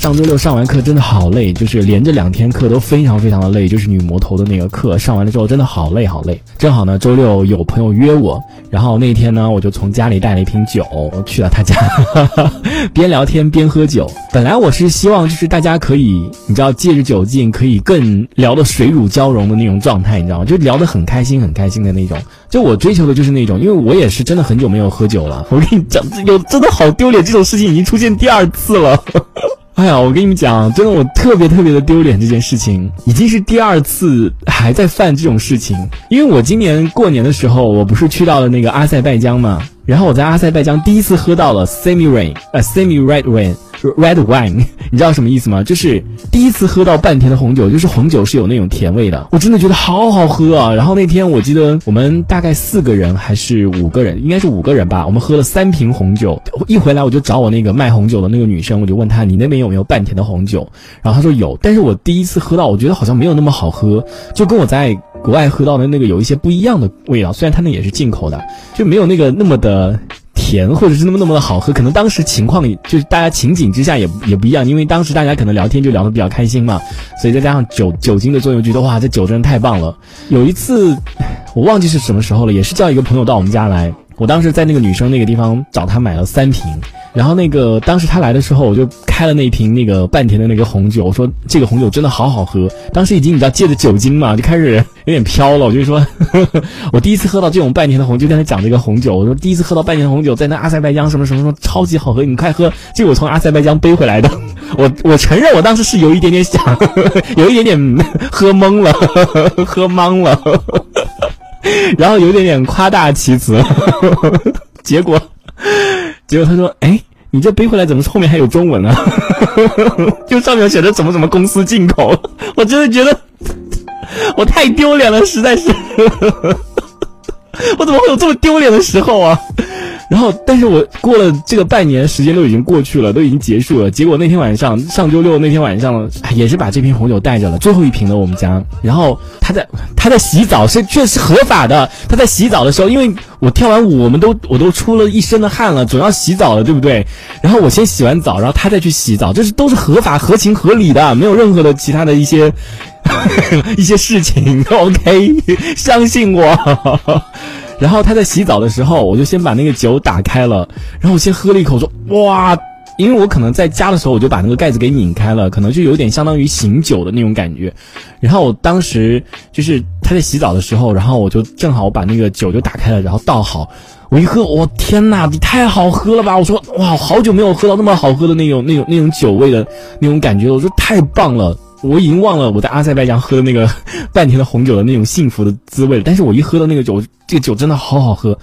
上周六上完课真的好累，就是连着两天课都非常非常的累，就是女魔头的那个课上完了之后真的好累好累。正好呢，周六有朋友约我，然后那天呢，我就从家里带了一瓶酒去了他家，边聊天边喝酒。本来我是希望就是大家可以，你知道借着酒劲可以更聊得水乳交融的那种状态，你知道吗？就聊得很开心很开心的那种。就我追求的就是那种，因为我也是真的很久没有喝酒了。我跟你讲，有真的好丢脸，这种事情已经出现第二次了。哎呀，我跟你们讲，真的我特别特别的丢脸，这件事情已经是第二次还在犯这种事情。因为我今年过年的时候，我不是去到了那个阿塞拜疆嘛，然后我在阿塞拜疆第一次喝到了 semi rain，呃 semi red wine。Red wine，你知道什么意思吗？就是第一次喝到半甜的红酒，就是红酒是有那种甜味的，我真的觉得好好喝啊！然后那天我记得我们大概四个人还是五个人，应该是五个人吧，我们喝了三瓶红酒。一回来我就找我那个卖红酒的那个女生，我就问她你那边有没有半甜的红酒？然后她说有，但是我第一次喝到，我觉得好像没有那么好喝，就跟我在国外喝到的那个有一些不一样的味道。虽然它那也是进口的，就没有那个那么的。甜或者是那么那么的好喝，可能当时情况就是大家情景之下也也不一样，因为当时大家可能聊天就聊得比较开心嘛，所以再加上酒酒精的作用，觉得哇这酒真的太棒了。有一次我忘记是什么时候了，也是叫一个朋友到我们家来，我当时在那个女生那个地方找她买了三瓶。然后那个当时她来的时候，我就开了那瓶那个半甜的那个红酒，我说这个红酒真的好好喝。当时已经你知道借着酒精嘛，就开始有点飘了。我就说，我第一次喝到这种半甜的红酒，跟他讲这个红酒，我说第一次喝到半甜的红酒，在那阿塞拜疆什么什么什么超级好喝，你快喝！就我从阿塞拜疆背回来的。我我承认我当时是有一点点想，有一点点 喝懵了，喝懵了，然后有点点夸大其词，结果。结果他说：“哎，你这背回来怎么后面还有中文啊？就上面写着怎么怎么公司进口。我真的觉得我太丢脸了，实在是，我怎么会有这么丢脸的时候啊？”然后，但是我过了这个半年时间都已经过去了，都已经结束了。结果那天晚上，上周六那天晚上，也是把这瓶红酒带着了，最后一瓶了我们家。然后他在他在洗澡，是确实合法的。他在洗澡的时候，因为我跳完舞，我们都我都出了一身的汗了，总要洗澡的，对不对？然后我先洗完澡，然后他再去洗澡，这是都是合法、合情、合理的，没有任何的其他的一些一些事情。OK，相信我。然后他在洗澡的时候，我就先把那个酒打开了，然后我先喝了一口，说哇，因为我可能在家的时候，我就把那个盖子给拧开了，可能就有点相当于醒酒的那种感觉。然后我当时就是他在洗澡的时候，然后我就正好把那个酒就打开了，然后倒好，我一喝，我天呐，你太好喝了吧！我说哇，好久没有喝到那么好喝的那种那种那种酒味的那种感觉，我说太棒了。我已经忘了我在阿塞拜疆喝的那个 半天的红酒的那种幸福的滋味了，但是我一喝到那个酒，这个酒真的好好喝，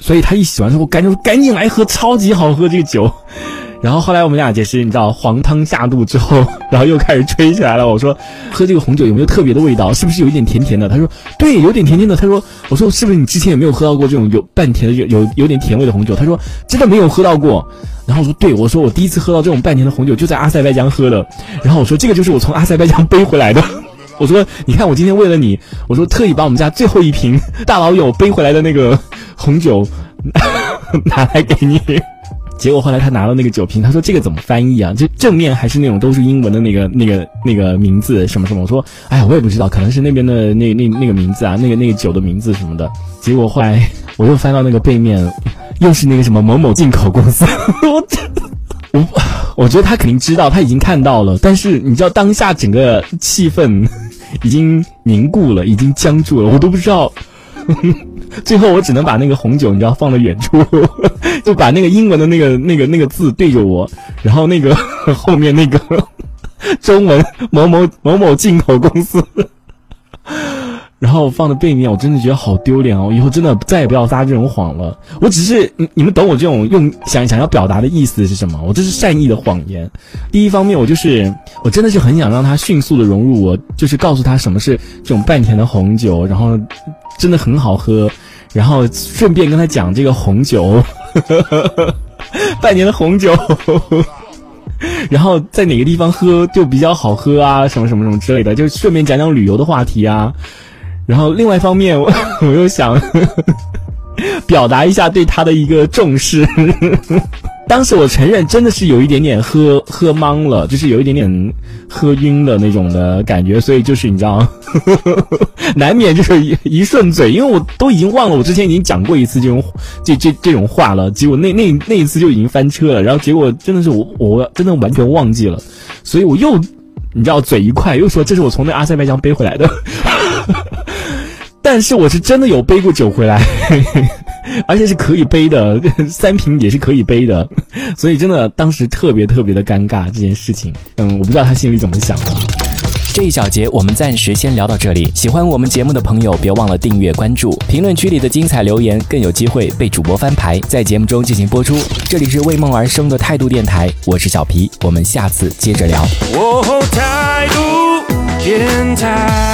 所以他一喜欢之后，赶紧赶紧来喝，超级好喝这个酒。然后后来我们俩也是，你知道，黄汤下肚之后，然后又开始吹起来了。我说，喝这个红酒有没有特别的味道？是不是有一点甜甜的？他说，对，有点甜甜的。他说，我说是不是你之前有没有喝到过这种有半甜的、有有有点甜味的红酒？他说，真的没有喝到过。然后我说，对，我说我第一次喝到这种半甜的红酒就在阿塞拜疆喝的。然后我说，这个就是我从阿塞拜疆 背回来的。我说，你看我今天为了你，我说特意把我们家最后一瓶大老友背回来的那个红酒拿 来给你。结果后来他拿了那个酒瓶，他说这个怎么翻译啊？就正面还是那种都是英文的那个那个那个名字什么什么？我说哎呀，我也不知道，可能是那边的那那那个名字啊，那个那个酒的名字什么的。结果后来 我又翻到那个背面，又是那个什么某某进口公司。我真的我我觉得他肯定知道，他已经看到了，但是你知道当下整个气氛已经凝固了，已经僵住了，我都不知道。最后我只能把那个红酒，你知道，放在远处，就把那个英文的那个那个那个字对着我，然后那个后面那个 中文某某某某进口公司，然后放在背面，我真的觉得好丢脸哦！以后真的再也不要撒这种谎了。我只是你你们懂我这种用想想要表达的意思是什么？我这是善意的谎言。第一方面，我就是我真的是很想让他迅速的融入我，就是告诉他什么是这种半甜的红酒，然后真的很好喝。然后顺便跟他讲这个红酒，半年的红酒，然后在哪个地方喝就比较好喝啊，什么什么什么之类的，就顺便讲讲旅游的话题啊。然后另外一方面，我 又想 表达一下对他的一个重视。当时我承认，真的是有一点点喝喝懵了，就是有一点点喝晕的那种的感觉，所以就是你知道，难免就是一一顺嘴，因为我都已经忘了我之前已经讲过一次这种这这这种话了，结果那那那一次就已经翻车了，然后结果真的是我我真的完全忘记了，所以我又你知道嘴一快又说这是我从那阿塞拜疆背回来的，但是我是真的有背过酒回来。而且是可以背的，三瓶也是可以背的，所以真的当时特别特别的尴尬这件事情。嗯，我不知道他心里怎么想的。这一小节我们暂时先聊到这里。喜欢我们节目的朋友，别忘了订阅关注。评论区里的精彩留言更有机会被主播翻牌，在节目中进行播出。这里是为梦而生的态度电台，我是小皮，我们下次接着聊。态度电台。